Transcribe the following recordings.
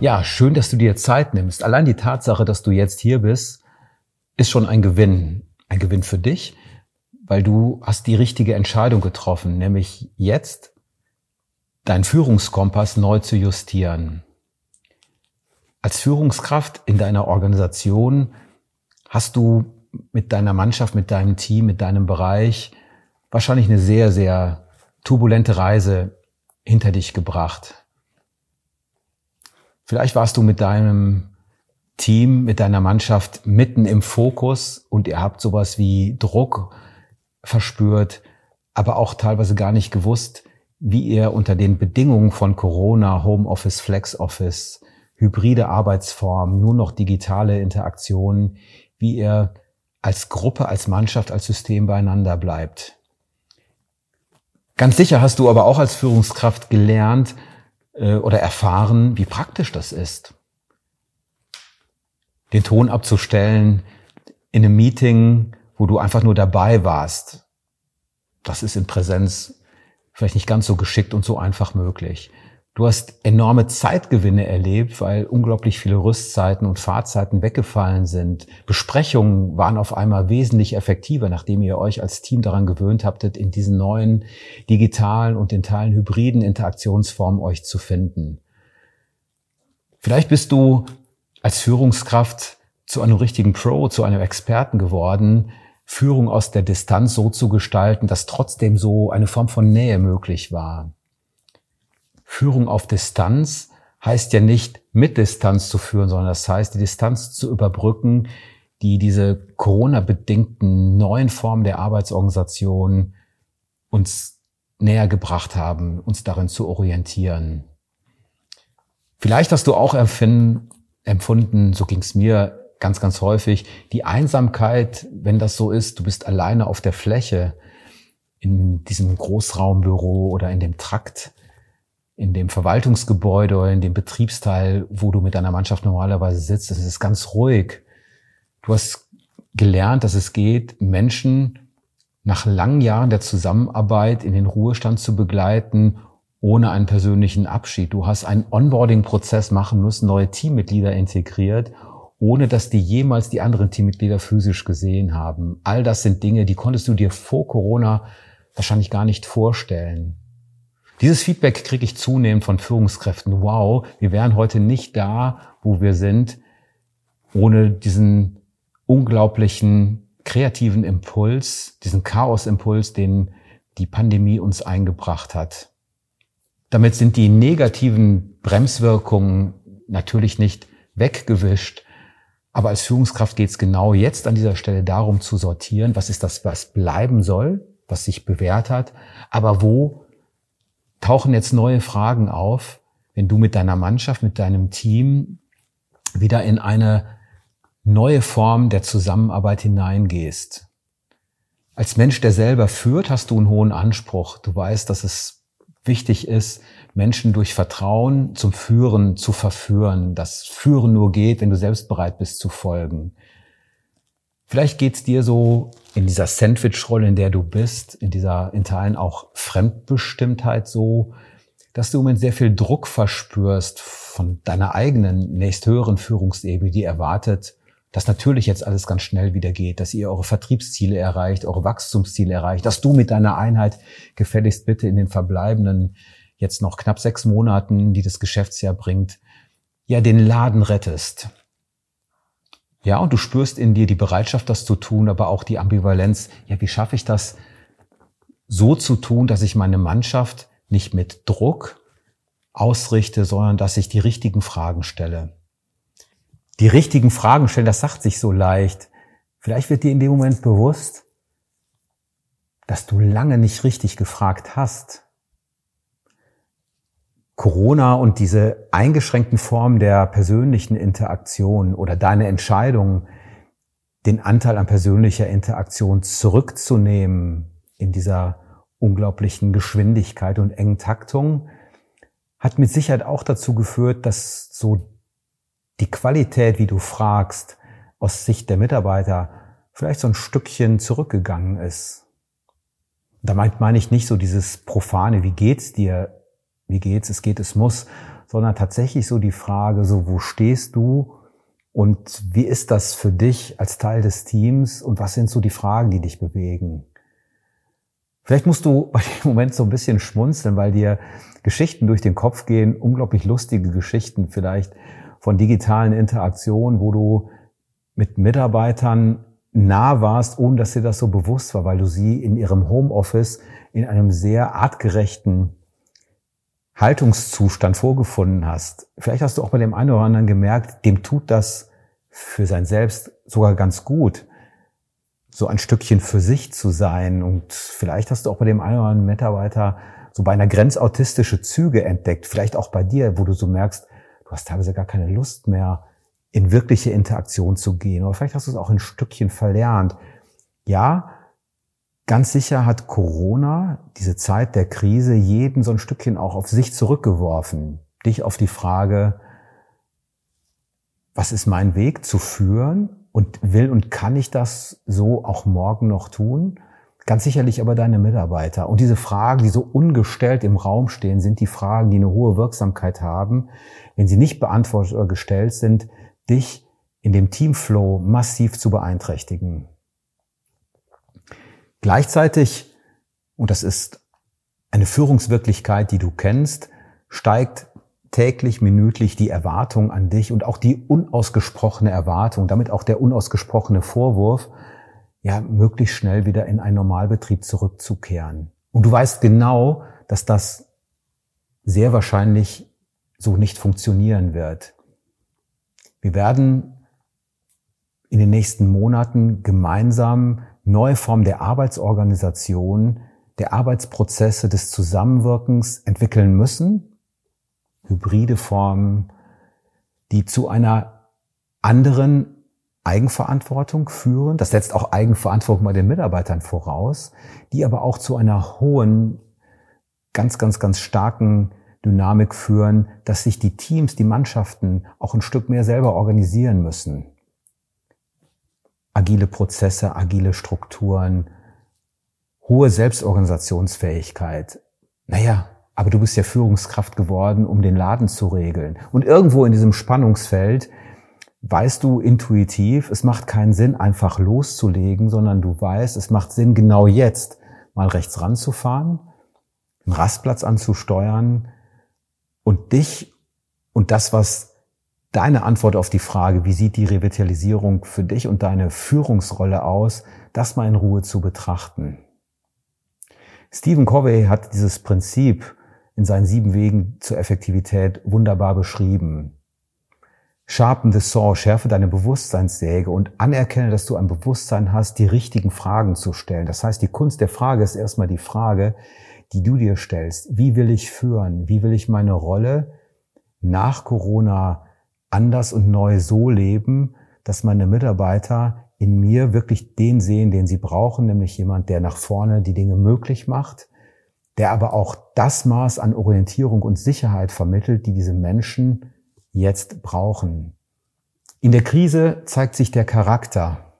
Ja, schön, dass du dir Zeit nimmst. Allein die Tatsache, dass du jetzt hier bist, ist schon ein Gewinn. Ein Gewinn für dich, weil du hast die richtige Entscheidung getroffen, nämlich jetzt deinen Führungskompass neu zu justieren. Als Führungskraft in deiner Organisation hast du mit deiner Mannschaft, mit deinem Team, mit deinem Bereich wahrscheinlich eine sehr, sehr turbulente Reise hinter dich gebracht. Vielleicht warst du mit deinem Team, mit deiner Mannschaft mitten im Fokus und ihr habt sowas wie Druck verspürt, aber auch teilweise gar nicht gewusst, wie ihr unter den Bedingungen von Corona, Homeoffice, Flexoffice, hybride Arbeitsformen, nur noch digitale Interaktionen, wie ihr als Gruppe, als Mannschaft, als System beieinander bleibt. Ganz sicher hast du aber auch als Führungskraft gelernt, äh, oder erfahren, wie praktisch das ist. Den Ton abzustellen in einem Meeting, wo du einfach nur dabei warst. Das ist in Präsenz vielleicht nicht ganz so geschickt und so einfach möglich. Du hast enorme Zeitgewinne erlebt, weil unglaublich viele Rüstzeiten und Fahrzeiten weggefallen sind. Besprechungen waren auf einmal wesentlich effektiver, nachdem ihr euch als Team daran gewöhnt habtet, in diesen neuen digitalen und in Teilen hybriden Interaktionsformen euch zu finden. Vielleicht bist du als Führungskraft zu einem richtigen Pro, zu einem Experten geworden, Führung aus der Distanz so zu gestalten, dass trotzdem so eine Form von Nähe möglich war. Führung auf Distanz heißt ja nicht mit Distanz zu führen, sondern das heißt, die Distanz zu überbrücken, die diese Corona-bedingten neuen Formen der Arbeitsorganisation uns näher gebracht haben, uns darin zu orientieren. Vielleicht hast du auch empfunden, so ging es mir ganz, ganz häufig, die Einsamkeit, wenn das so ist, du bist alleine auf der Fläche in diesem Großraumbüro oder in dem Trakt in dem Verwaltungsgebäude oder in dem Betriebsteil, wo du mit deiner Mannschaft normalerweise sitzt, es ist ganz ruhig. Du hast gelernt, dass es geht, Menschen nach langen Jahren der Zusammenarbeit in den Ruhestand zu begleiten, ohne einen persönlichen Abschied. Du hast einen Onboarding-Prozess machen müssen, neue Teammitglieder integriert, ohne dass die jemals die anderen Teammitglieder physisch gesehen haben. All das sind Dinge, die konntest du dir vor Corona wahrscheinlich gar nicht vorstellen. Dieses Feedback kriege ich zunehmend von Führungskräften. Wow, wir wären heute nicht da, wo wir sind, ohne diesen unglaublichen kreativen Impuls, diesen Chaosimpuls, den die Pandemie uns eingebracht hat. Damit sind die negativen Bremswirkungen natürlich nicht weggewischt. Aber als Führungskraft geht es genau jetzt an dieser Stelle darum zu sortieren, was ist das, was bleiben soll, was sich bewährt hat, aber wo tauchen jetzt neue Fragen auf, wenn du mit deiner Mannschaft, mit deinem Team wieder in eine neue Form der Zusammenarbeit hineingehst. Als Mensch, der selber führt, hast du einen hohen Anspruch. Du weißt, dass es wichtig ist, Menschen durch Vertrauen zum Führen zu verführen. Das Führen nur geht, wenn du selbst bereit bist zu folgen. Vielleicht geht's dir so in dieser Sandwich-Rolle, in der du bist, in dieser in Teilen auch Fremdbestimmtheit so, dass du im Moment sehr viel Druck verspürst von deiner eigenen nächsthöheren Führungsebene, die erwartet, dass natürlich jetzt alles ganz schnell wieder geht, dass ihr eure Vertriebsziele erreicht, eure Wachstumsziele erreicht, dass du mit deiner Einheit gefälligst bitte in den verbleibenden jetzt noch knapp sechs Monaten, die das Geschäftsjahr bringt, ja den Laden rettest. Ja, und du spürst in dir die Bereitschaft, das zu tun, aber auch die Ambivalenz. Ja, wie schaffe ich das so zu tun, dass ich meine Mannschaft nicht mit Druck ausrichte, sondern dass ich die richtigen Fragen stelle. Die richtigen Fragen stellen, das sagt sich so leicht. Vielleicht wird dir in dem Moment bewusst, dass du lange nicht richtig gefragt hast. Corona und diese eingeschränkten Formen der persönlichen Interaktion oder deine Entscheidung, den Anteil an persönlicher Interaktion zurückzunehmen in dieser unglaublichen Geschwindigkeit und engen Taktung, hat mit Sicherheit auch dazu geführt, dass so die Qualität, wie du fragst, aus Sicht der Mitarbeiter vielleicht so ein Stückchen zurückgegangen ist. Da meine ich nicht so dieses profane, wie geht's dir, wie geht's, es geht, es muss, sondern tatsächlich so die Frage, so wo stehst du? Und wie ist das für dich als Teil des Teams? Und was sind so die Fragen, die dich bewegen? Vielleicht musst du bei dem Moment so ein bisschen schmunzeln, weil dir Geschichten durch den Kopf gehen, unglaublich lustige Geschichten vielleicht von digitalen Interaktionen, wo du mit Mitarbeitern nah warst, ohne dass dir das so bewusst war, weil du sie in ihrem Homeoffice in einem sehr artgerechten Haltungszustand vorgefunden hast. Vielleicht hast du auch bei dem einen oder anderen gemerkt, dem tut das für sein Selbst sogar ganz gut, so ein Stückchen für sich zu sein. Und vielleicht hast du auch bei dem einen oder anderen Mitarbeiter so bei einer grenzautistische Züge entdeckt. Vielleicht auch bei dir, wo du so merkst, du hast teilweise gar keine Lust mehr, in wirkliche Interaktion zu gehen. Oder vielleicht hast du es auch ein Stückchen verlernt. Ja, ganz sicher hat Corona, diese Zeit der Krise, jeden so ein Stückchen auch auf sich zurückgeworfen. Dich auf die Frage, was ist mein Weg zu führen und will und kann ich das so auch morgen noch tun? Ganz sicherlich aber deine Mitarbeiter. Und diese Fragen, die so ungestellt im Raum stehen, sind die Fragen, die eine hohe Wirksamkeit haben. Wenn sie nicht beantwortet oder gestellt sind, dich in dem Teamflow massiv zu beeinträchtigen. Gleichzeitig, und das ist eine Führungswirklichkeit, die du kennst, steigt täglich, minütlich die Erwartung an dich und auch die unausgesprochene Erwartung, damit auch der unausgesprochene Vorwurf, ja, möglichst schnell wieder in einen Normalbetrieb zurückzukehren. Und du weißt genau, dass das sehr wahrscheinlich so nicht funktionieren wird. Wir werden in den nächsten Monaten gemeinsam neue Formen der Arbeitsorganisation, der Arbeitsprozesse, des Zusammenwirkens entwickeln müssen. Hybride Formen, die zu einer anderen Eigenverantwortung führen. Das setzt auch Eigenverantwortung bei den Mitarbeitern voraus, die aber auch zu einer hohen, ganz, ganz, ganz starken Dynamik führen, dass sich die Teams, die Mannschaften auch ein Stück mehr selber organisieren müssen. Agile Prozesse, agile Strukturen, hohe Selbstorganisationsfähigkeit. Naja, aber du bist ja Führungskraft geworden, um den Laden zu regeln. Und irgendwo in diesem Spannungsfeld weißt du intuitiv, es macht keinen Sinn, einfach loszulegen, sondern du weißt, es macht Sinn, genau jetzt mal rechts ranzufahren, einen Rastplatz anzusteuern, und dich und das, was deine Antwort auf die Frage, wie sieht die Revitalisierung für dich und deine Führungsrolle aus, das mal in Ruhe zu betrachten. Stephen Covey hat dieses Prinzip in seinen sieben Wegen zur Effektivität wunderbar beschrieben. Sharpen the saw, schärfe deine Bewusstseinssäge und anerkenne, dass du ein Bewusstsein hast, die richtigen Fragen zu stellen. Das heißt, die Kunst der Frage ist erstmal die Frage, die du dir stellst. Wie will ich führen? Wie will ich meine Rolle nach Corona anders und neu so leben, dass meine Mitarbeiter in mir wirklich den sehen, den sie brauchen, nämlich jemand, der nach vorne die Dinge möglich macht, der aber auch das Maß an Orientierung und Sicherheit vermittelt, die diese Menschen jetzt brauchen. In der Krise zeigt sich der Charakter.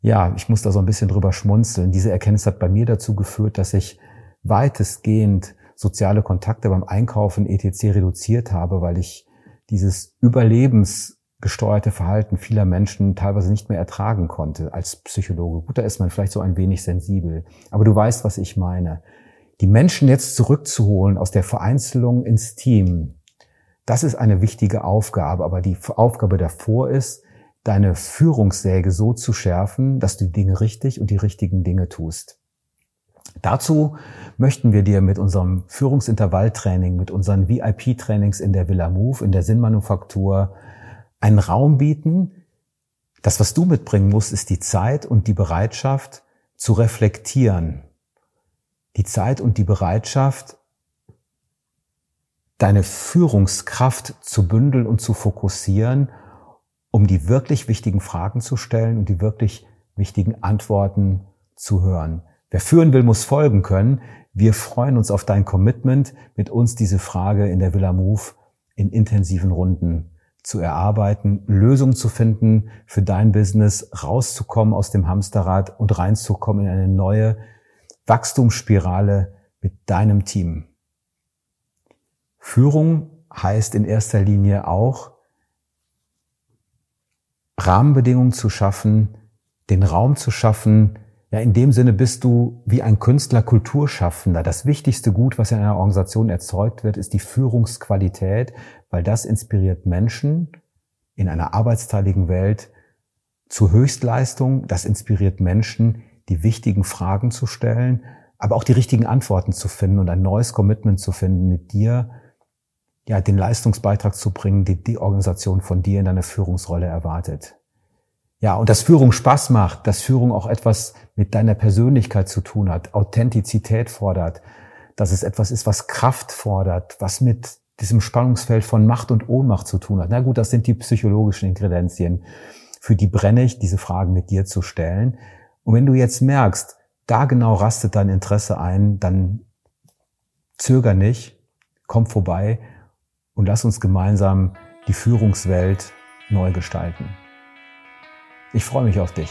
Ja, ich muss da so ein bisschen drüber schmunzeln. Diese Erkenntnis hat bei mir dazu geführt, dass ich weitestgehend soziale Kontakte beim Einkaufen etc. reduziert habe, weil ich dieses überlebensgesteuerte Verhalten vieler Menschen teilweise nicht mehr ertragen konnte als Psychologe. Gut, da ist man vielleicht so ein wenig sensibel. Aber du weißt, was ich meine. Die Menschen jetzt zurückzuholen aus der Vereinzelung ins Team, das ist eine wichtige Aufgabe. Aber die Aufgabe davor ist, deine Führungssäge so zu schärfen, dass du die Dinge richtig und die richtigen Dinge tust. Dazu möchten wir dir mit unserem Führungsintervalltraining, mit unseren VIP-Trainings in der Villa Move, in der Sinnmanufaktur einen Raum bieten. Das, was du mitbringen musst, ist die Zeit und die Bereitschaft zu reflektieren. Die Zeit und die Bereitschaft, deine Führungskraft zu bündeln und zu fokussieren, um die wirklich wichtigen Fragen zu stellen und die wirklich wichtigen Antworten zu hören. Wer führen will, muss folgen können. Wir freuen uns auf dein Commitment, mit uns diese Frage in der Villa Move in intensiven Runden zu erarbeiten, Lösungen zu finden für dein Business, rauszukommen aus dem Hamsterrad und reinzukommen in eine neue Wachstumsspirale mit deinem Team. Führung heißt in erster Linie auch, Rahmenbedingungen zu schaffen, den Raum zu schaffen. Ja, in dem Sinne bist du wie ein Künstler Kulturschaffender. Das wichtigste Gut, was in einer Organisation erzeugt wird, ist die Führungsqualität, weil das inspiriert Menschen in einer arbeitsteiligen Welt zu Höchstleistung. Das inspiriert Menschen, die wichtigen Fragen zu stellen, aber auch die richtigen Antworten zu finden und ein neues Commitment zu finden, mit dir ja, den Leistungsbeitrag zu bringen, die die Organisation von dir in deiner Führungsrolle erwartet. Ja, und dass Führung Spaß macht, dass Führung auch etwas mit deiner Persönlichkeit zu tun hat, Authentizität fordert, dass es etwas ist, was Kraft fordert, was mit diesem Spannungsfeld von Macht und Ohnmacht zu tun hat. Na gut, das sind die psychologischen Ingredienzien. Für die brenne ich, diese Fragen mit dir zu stellen. Und wenn du jetzt merkst, da genau rastet dein Interesse ein, dann zöger nicht, komm vorbei und lass uns gemeinsam die Führungswelt neu gestalten. Ich freue mich auf dich.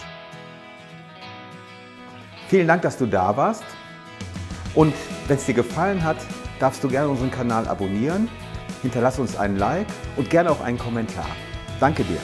Vielen Dank, dass du da warst. Und wenn es dir gefallen hat, darfst du gerne unseren Kanal abonnieren, hinterlass uns einen Like und gerne auch einen Kommentar. Danke dir.